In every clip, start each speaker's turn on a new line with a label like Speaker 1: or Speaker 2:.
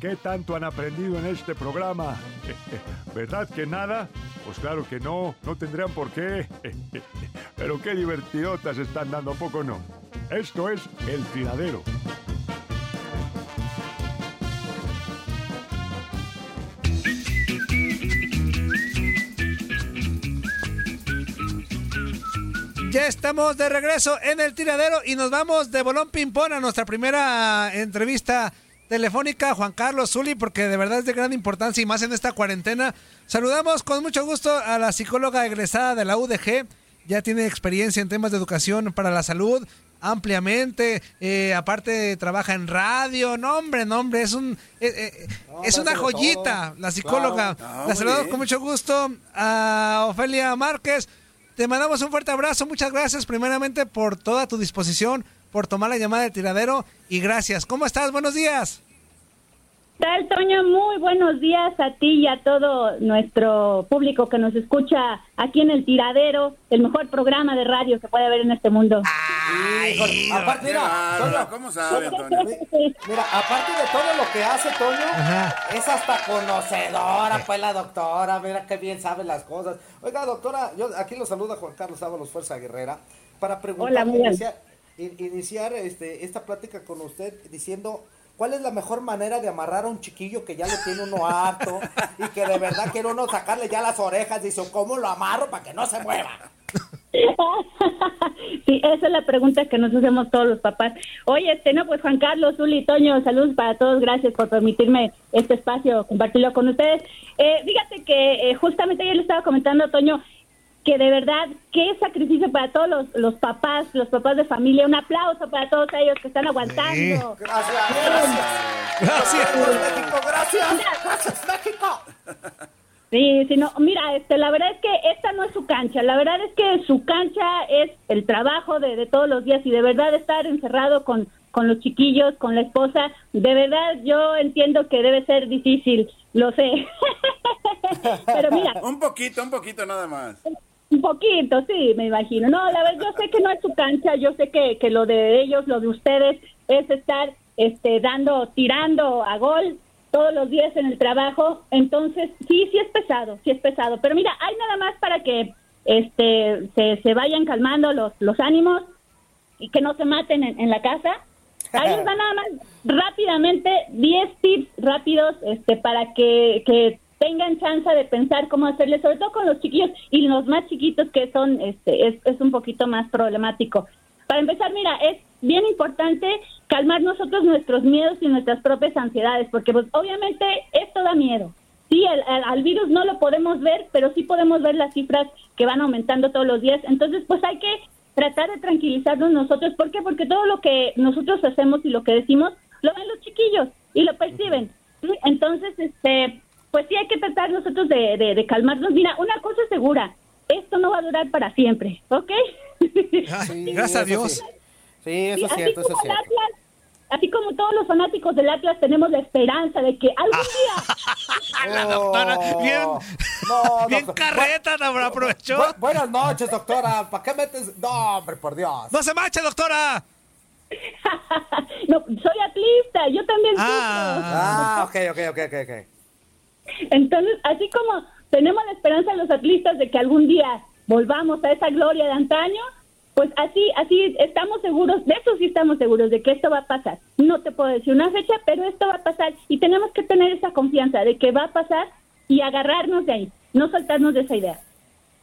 Speaker 1: ¿Qué tanto han aprendido en este programa? ¿Verdad que nada? Pues claro que no, no tendrían por qué. Pero qué divertidotas están dando, ¿a poco no? Esto es El Tiradero.
Speaker 2: Ya estamos de regreso en el tiradero y nos vamos de bolón ping-pong a nuestra primera entrevista telefónica, Juan Carlos Zuli, porque de verdad es de gran importancia y más en esta cuarentena. Saludamos con mucho gusto a la psicóloga egresada de la UDG. Ya tiene experiencia en temas de educación para la salud ampliamente. eh, aparte trabaja en radio. No, hombre, no, hombre, es un eh, eh, es una joyita
Speaker 3: todo.
Speaker 2: la psicóloga.
Speaker 3: Claro. Ah,
Speaker 2: la saludamos con mucho gusto a Ofelia Márquez. Te mandamos un fuerte abrazo. Muchas gracias primeramente por toda tu disposición, por tomar la llamada de tiradero y gracias. ¿Cómo estás? Buenos días.
Speaker 4: ¿Qué tal, Toño? Muy buenos días a ti y a todo nuestro público que nos escucha aquí en El Tiradero, el mejor programa de radio que puede haber en este mundo.
Speaker 2: Ay,
Speaker 5: Aparte, mira, Toño,
Speaker 3: ¿cómo sabe, Antonio?
Speaker 5: Mira, aparte de todo lo que hace Toño,
Speaker 2: Ajá.
Speaker 5: es hasta conocedora, pues la doctora, mira qué bien sabe las cosas. Oiga, doctora, yo aquí lo saluda Juan Carlos Ábalos Fuerza Guerrera para
Speaker 4: Hola,
Speaker 5: preguntarle, iniciar, in- iniciar este, esta plática con usted diciendo cuál es la mejor manera de amarrar a un chiquillo que ya lo tiene uno harto y que de verdad quiere uno sacarle ya las orejas, dice, ¿cómo lo amarro para que no se mueva?
Speaker 4: Sí, esa es la pregunta que nos hacemos todos los papás. Oye, este, no, pues Juan Carlos, Zuli, Toño, saludos para todos, gracias por permitirme este espacio, compartirlo con ustedes. Eh, fíjate que eh, justamente ayer le estaba comentando Toño que de verdad, qué sacrificio para todos los, los papás, los papás de familia, un aplauso para todos ellos que están aguantando.
Speaker 5: Gracias, gracias.
Speaker 2: Gracias.
Speaker 5: México, gracias. Gracias, México.
Speaker 4: Sí, sí, no, mira, este, la verdad es que esta no es su cancha, la verdad es que su cancha es el trabajo de, de todos los días y de verdad estar encerrado con, con los chiquillos, con la esposa, de verdad yo entiendo que debe ser difícil, lo sé. Pero mira,
Speaker 3: Un poquito, un poquito nada más.
Speaker 4: Poquito, sí, me imagino. No, la verdad, yo sé que no es su cancha, yo sé que, que lo de ellos, lo de ustedes, es estar este, dando, tirando a gol todos los días en el trabajo. Entonces, sí, sí es pesado, sí es pesado. Pero mira, hay nada más para que este, se, se vayan calmando los, los ánimos y que no se maten en, en la casa. Ahí les nada más rápidamente 10 tips rápidos este, para que, que tengan chance de pensar cómo hacerle, sobre todo con los chiquillos y los más chiquitos que son, este, es, es un poquito más problemático. Para empezar, mira, es bien importante calmar nosotros nuestros miedos y nuestras propias ansiedades, porque pues obviamente esto da miedo. Sí, el- al virus no lo podemos ver, pero sí podemos ver las cifras que van aumentando todos los días. Entonces, pues hay que tratar de tranquilizarnos nosotros. ¿Por qué? Porque todo lo que nosotros hacemos y lo que decimos lo ven los chiquillos y lo perciben. Entonces, este, pues sí hay que tratar nosotros de, de, de calmarnos. Mira, una cosa es segura, esto no va a durar para siempre, ¿ok?
Speaker 5: Sí,
Speaker 2: Gracias a Dios.
Speaker 5: sí. Sí, eso es
Speaker 4: así
Speaker 5: cierto, eso es cierto.
Speaker 4: Atlas, así como todos los fanáticos del Atlas tenemos la esperanza de que algún día
Speaker 2: La doctora, bien,
Speaker 5: no,
Speaker 2: bien
Speaker 5: doctor.
Speaker 2: carreta, la aprovechó.
Speaker 5: Bu- buenas noches, doctora. ¿Para qué metes? No, hombre, por Dios.
Speaker 2: ¡No se marche, doctora!
Speaker 4: no, soy atlista, yo también
Speaker 2: Ah.
Speaker 5: Ah, ok, ok, ok, ok.
Speaker 4: Entonces, así como tenemos la esperanza los atlistas de que algún día volvamos a esa gloria de antaño, pues así, así estamos seguros, de eso sí estamos seguros, de que esto va a pasar. No te puedo decir una fecha, pero esto va a pasar y tenemos que tener esa confianza de que va a pasar y agarrarnos de ahí, no soltarnos de esa idea.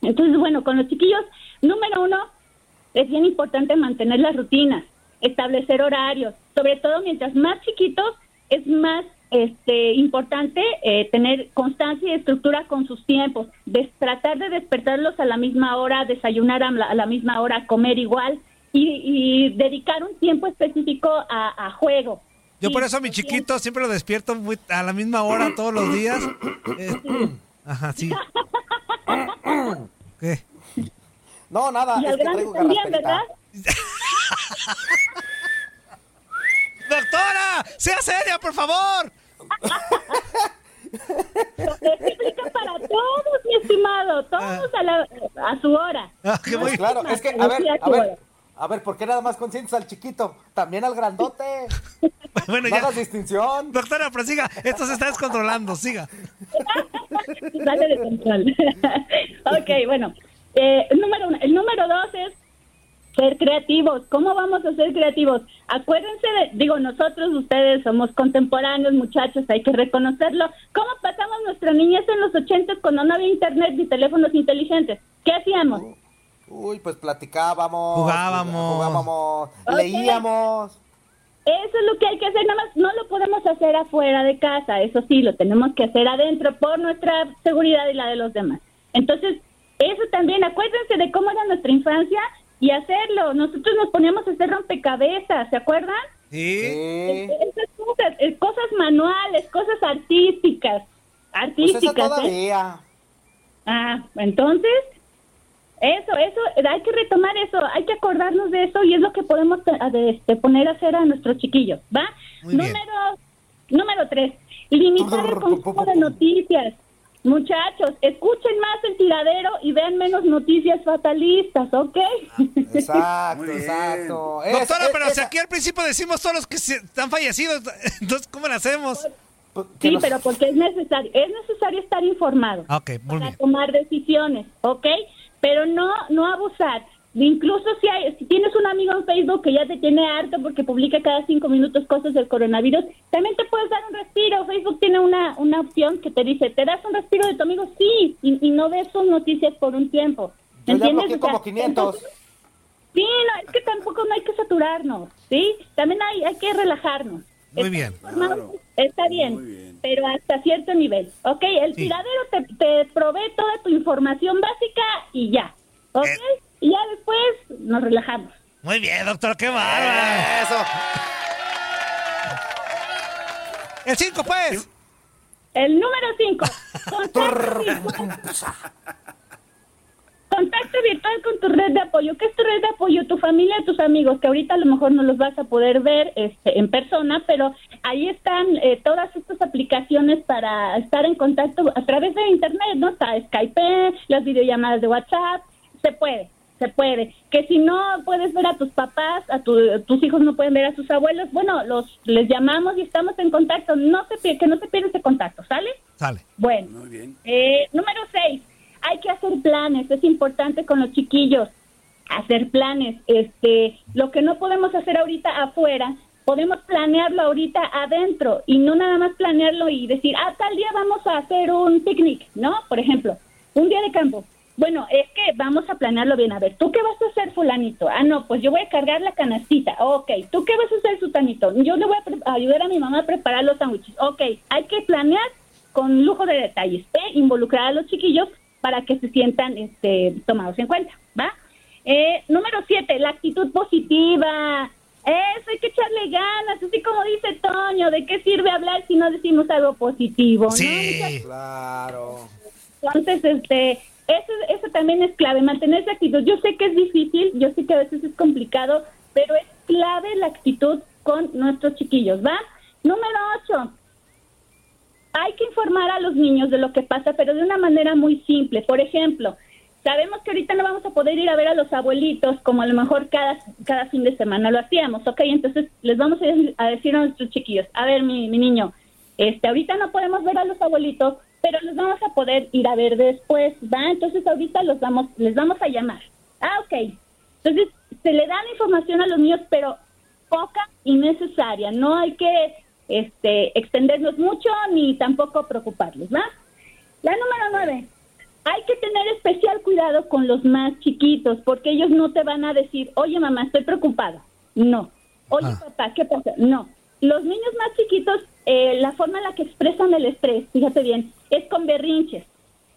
Speaker 4: Entonces, bueno, con los chiquillos, número uno, es bien importante mantener las rutinas, establecer horarios, sobre todo mientras más chiquitos es más este importante eh, tener constancia y estructura con sus tiempos, de tratar de despertarlos a la misma hora, desayunar a la, a la misma hora, comer igual y, y dedicar un tiempo específico a, a juego.
Speaker 2: Yo
Speaker 4: Sí,
Speaker 2: por eso a mi chiquito siempre lo despierto muy- a la misma hora todos los días. Eh, ajá, sí. ¿Qué?
Speaker 5: No, nada,
Speaker 4: Y
Speaker 5: es
Speaker 4: al
Speaker 5: que
Speaker 4: grande
Speaker 5: traigo
Speaker 4: también,
Speaker 5: garrasperita.
Speaker 4: ¿verdad?
Speaker 2: ¡Doctora! ¡Sea seria, por favor!
Speaker 4: Esto aplica para todos, mi estimado, todos a, la- a su hora.
Speaker 2: Ah, qué muy-
Speaker 5: claro, es que, a
Speaker 4: Pero
Speaker 5: ver, a ver, a ver, ¿por qué nada más consientes al chiquito? También al grandote.
Speaker 2: Bueno,
Speaker 5: No
Speaker 2: ya.
Speaker 5: hagas distinción.
Speaker 2: Doctora, prosiga. Esto se está descontrolando. Siga.
Speaker 4: Sale de control. ok, bueno. Eh, número uno. El número dos es ser creativos. ¿Cómo vamos a ser creativos? Acuérdense de, digo, nosotros, ustedes somos contemporáneos, muchachos, hay que reconocerlo. ¿Cómo pasamos nuestra niñez en los ochentas cuando no había internet ni teléfonos inteligentes? ¿Qué hacíamos?
Speaker 5: Uy, pues platicábamos.
Speaker 2: Jugábamos.
Speaker 5: Jugábamos. Leíamos.
Speaker 4: Eso es lo que hay que hacer, nada más no lo podemos hacer afuera de casa, eso sí, lo tenemos que hacer adentro por nuestra seguridad y la de los demás. Entonces, eso también, acuérdense de cómo era nuestra infancia y hacerlo. Nosotros nos poníamos a hacer rompecabezas, ¿se acuerdan?
Speaker 2: Sí.
Speaker 4: Esas cosas, cosas manuales, cosas artísticas,
Speaker 5: Pues
Speaker 4: artísticas.
Speaker 5: eso
Speaker 4: ¿eh?
Speaker 5: todavía.
Speaker 4: Ah, entonces, eso, eso, hay que retomar eso, hay que acordarnos de eso y es lo que podemos de, este, poner a hacer a nuestros chiquillos, ¿va?
Speaker 2: Muy bien.
Speaker 4: número, número tres, limitar el consumo de noticias. Muchachos, escuchen más el tiradero y vean menos noticias fatalistas, ¿ok?
Speaker 5: Exacto, exacto. Es-
Speaker 2: Doctora,
Speaker 5: es-
Speaker 2: pero si aquí al principio decimos todos los que se- están fallecidos, entonces, ¿cómo lo hacemos?
Speaker 5: pues, que
Speaker 4: Sí,
Speaker 5: nos-
Speaker 4: pero porque es necesario, es necesario estar informado. Para
Speaker 2: bien.
Speaker 4: tomar decisiones, ¿ok? Pero no no abusar. Incluso si, hay, si tienes un amigo en Facebook que ya te tiene harto porque publica cada cinco minutos cosas del coronavirus, también te puedes dar un respiro. Facebook tiene una, una opción que te dice, ¿te das un respiro de tu amigo? Sí, y, y no ves sus noticias por un tiempo.
Speaker 5: Yo
Speaker 4: ¿Entiendes?
Speaker 5: bloqueé
Speaker 4: O sea,
Speaker 5: como 500.
Speaker 4: Sí, no, es que tampoco no hay que saturarnos, ¿sí? También hay, hay que relajarnos.
Speaker 2: Muy bien.
Speaker 3: Claro.
Speaker 4: Está bien,
Speaker 3: Muy bien.
Speaker 4: pero hasta cierto nivel, ¿ok? El
Speaker 2: Sí.
Speaker 4: tiradero te, te provee toda tu información básica y ya, ¿ok?
Speaker 2: Eh.
Speaker 4: Y ya después nos relajamos.
Speaker 2: Muy bien, doctora, qué bárbara.
Speaker 5: Eso.
Speaker 2: El 5, pues.
Speaker 4: El número 5, contacto virtual. Contacto virtual con tu red de apoyo. ¿Qué es tu red de apoyo? Tu familia, tus amigos, que ahorita a lo mejor no los vas a poder ver este, en persona, pero ahí están eh, todas estas aplicaciones para estar en contacto a través de Internet, ¿no? Está Skype, las videollamadas de WhatsApp, se puede, se puede. Que si no puedes ver a tus papás, a tu- tus hijos no pueden ver a sus abuelos, bueno, los les llamamos y estamos en contacto. No se pier- que no se pierda ese contacto, ¿sale?
Speaker 2: Sale.
Speaker 4: Bueno.
Speaker 3: Muy bien.
Speaker 4: Eh, número seis, hay que hacer planes, es importante con los chiquillos hacer planes. Este, lo que no podemos hacer ahorita afuera, podemos planearlo ahorita adentro y no nada más planearlo y decir, ah, tal día vamos a hacer un picnic, ¿no? Por ejemplo, un día de campo. Bueno, es que vamos a planearlo bien. A ver, ¿tú qué vas a hacer, fulanito? Ah, no, pues yo voy a cargar la canastita. Ok, ¿tú qué vas a hacer, sutanito? Yo le voy a ayudar a mi mamá a preparar los sándwiches. Ok, hay que planear con lujo de detalles, ¿eh? involucrar a los chiquillos para que se sientan este, tomados en cuenta, ¿va? Eh, número siete, la actitud positiva. Eso, hay que echarle ganas, así como dice Toño, ¿de qué sirve hablar si no decimos algo positivo? ¿no?
Speaker 2: Sí.
Speaker 5: Claro.
Speaker 4: Entonces, este, eso, eso también es clave, mantener esa actitud. Yo sé que es difícil, yo sé que a veces es complicado, pero es clave la actitud con nuestros chiquillos, ¿va? Número ocho, hay que informar a los niños de lo que pasa, pero de una manera muy simple. Por ejemplo, sabemos que ahorita no vamos a poder ir a ver a los abuelitos como a lo mejor cada, cada fin de semana lo hacíamos, ¿ok? Entonces les vamos a, decir a nuestros chiquillos, a ver, mi, mi niño, este, ahorita no podemos ver a los abuelitos, pero los vamos a poder ir a ver después, ¿va? Entonces ahorita los vamos, les vamos a llamar. Ah, ok. Entonces se le da la información a los niños, pero poca y necesaria. No hay que este, extendernos mucho ni tampoco preocuparlos, ¿va? La número nueve. Hay que tener especial cuidado con los más chiquitos, porque ellos no te van a decir, oye mamá, estoy preocupada. No. Oye
Speaker 2: Ah.
Speaker 4: papá, ¿qué pasa? No. Los niños más chiquitos, eh, la forma en la que expresan el estrés, fíjate bien, con berrinches.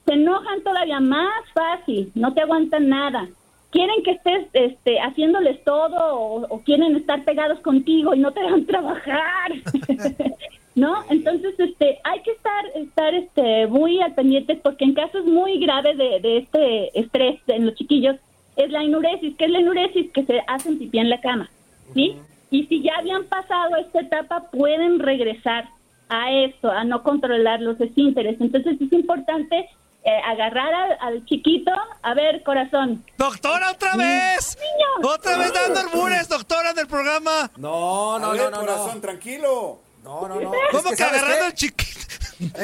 Speaker 4: Se enojan todavía más fácil, no te aguantan nada. Quieren que estés este, haciéndoles todo o, o quieren estar pegados contigo y no te dejan trabajar. ¿No? Entonces, este, hay que estar, estar este, muy al pendiente porque en casos muy graves de, de este estrés en los chiquillos es la enuresis. ¿Qué es la enuresis? Que se hacen pipí en la cama. ¿Sí? Y si ya habían pasado esta etapa, pueden regresar a esto, a no controlar los esfínteres. Entonces es importante eh, agarrar al, al chiquito, a ver, corazón.
Speaker 2: Doctora, otra vez.
Speaker 4: niño!
Speaker 2: Otra vez dando albures, doctora, del programa.
Speaker 5: No,
Speaker 3: A
Speaker 5: no,
Speaker 3: ver,
Speaker 5: no, no,
Speaker 3: corazón,
Speaker 5: no.
Speaker 3: tranquilo.
Speaker 5: No, no, no.
Speaker 2: ¿Cómo
Speaker 5: Es
Speaker 2: que,
Speaker 5: ¿sabes
Speaker 2: agarrando
Speaker 5: qué?
Speaker 2: al chiquito?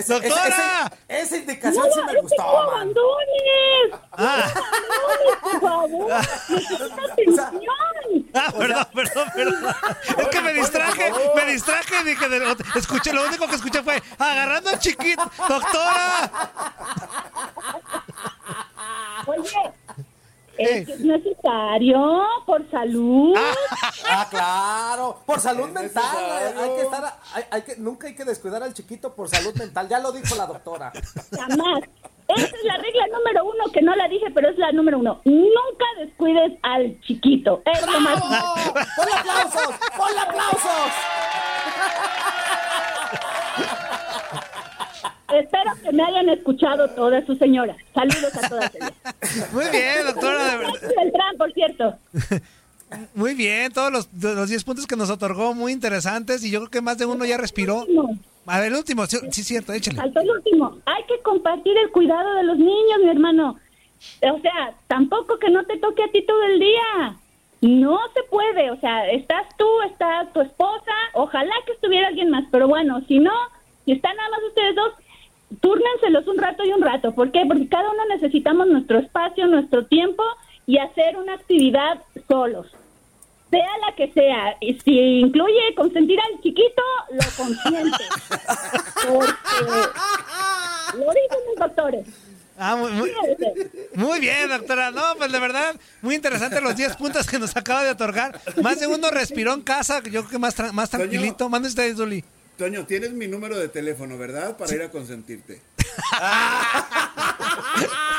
Speaker 2: Doctora.
Speaker 5: esa indicación
Speaker 4: ¡No,
Speaker 5: sí me
Speaker 4: no
Speaker 5: gustó, man.
Speaker 4: abandones!
Speaker 2: Ah,
Speaker 4: ¡Por favor! ¡Necesitas atención!
Speaker 2: Ah, perdón, perdón, perdón. Es que me distraje, me distraje y dije, de- escuché, lo único que escuché fue agarrando al chiquito. Doctora.
Speaker 4: Oye, es que es necesario por salud.
Speaker 5: Ah, claro. Por salud mental.
Speaker 3: necesario.
Speaker 5: Hay que estar, hay, hay que, nunca hay que descuidar al chiquito por salud mental. Ya lo dijo la doctora.
Speaker 4: Jamás. Esa es la regla número uno, que no la dije, pero es la número uno. Nunca descuides al chiquito. Es lo más
Speaker 5: ¡Bravo! ¡Ponle aplausos! ¡Ponle aplausos!
Speaker 4: Espero que me hayan escuchado todas sus señoras. Saludos a todas ellas.
Speaker 2: Muy bien, doctora,
Speaker 4: Beltrán, por cierto.
Speaker 2: Muy bien, todos los, los 10 puntos que nos otorgó, muy interesantes. Y yo creo que más de uno ya respiró. A ver, el último, sí, sí, échale.
Speaker 4: faltó el último. Hay que compartir el cuidado de los niños, mi hermano. O sea, tampoco que no te toque a ti todo el día. No se puede. O sea, estás tú, está tu esposa. Ojalá que estuviera alguien más. Pero bueno, si no, si están nada más ustedes dos, túrnenselos un rato y un rato. ¿Por qué? Porque cada uno necesitamos nuestro espacio, nuestro tiempo y hacer una actividad solos. Sea la que sea. Y si incluye consentir al chiquito, lo consiente. Porque lo dicen los doctores.
Speaker 2: Ah, muy, muy, muy bien, doctora. No, pues de verdad, muy interesante los 10 puntos que nos acaba de otorgar. Más de uno respiró en casa, yo creo que más, tra- más tranquilito. Mande usted, Zuli.
Speaker 3: Toño, tienes mi número de teléfono, ¿verdad? Para ir a consentirte.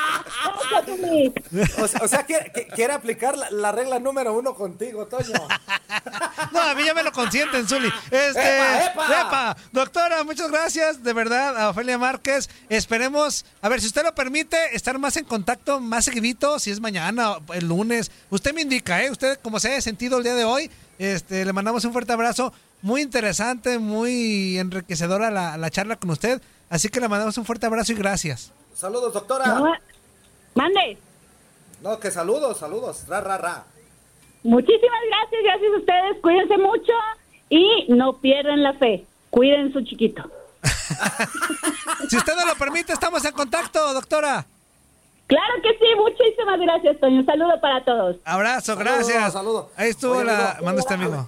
Speaker 5: O, sea- o sea, quiere, que- quiere aplicar la, la regla número uno contigo, Toño.
Speaker 2: No, a mí ya me lo consienten, Zuli. Este,
Speaker 5: ¡Epa, epa!
Speaker 2: epa. Doctora, muchas gracias, de verdad, a Ofelia Márquez. Esperemos, a ver, si usted lo permite, estar más en contacto, más seguidito, si es mañana o el lunes. Usted me indica, ¿eh? Usted, como se haya sentido el día de hoy, este, le mandamos un fuerte abrazo. Muy interesante, muy enriquecedora la, la charla con usted. Así que le mandamos un fuerte abrazo y gracias.
Speaker 5: Saludos, doctora.
Speaker 4: No, Mande.
Speaker 5: No, que saludos, saludos. Ra, ra, ra.
Speaker 4: Muchísimas gracias, gracias a ustedes. Cuídense mucho y no pierdan la fe. Cuiden su chiquito.
Speaker 2: Si usted nos lo permite, estamos en contacto, doctora.
Speaker 4: Claro que sí, muchísimas gracias, Toño. Un saludo para todos.
Speaker 2: Abrazo, gracias.
Speaker 5: saludos.
Speaker 2: Ahí estuvo
Speaker 5: Oye,
Speaker 2: la. Manda este amigo.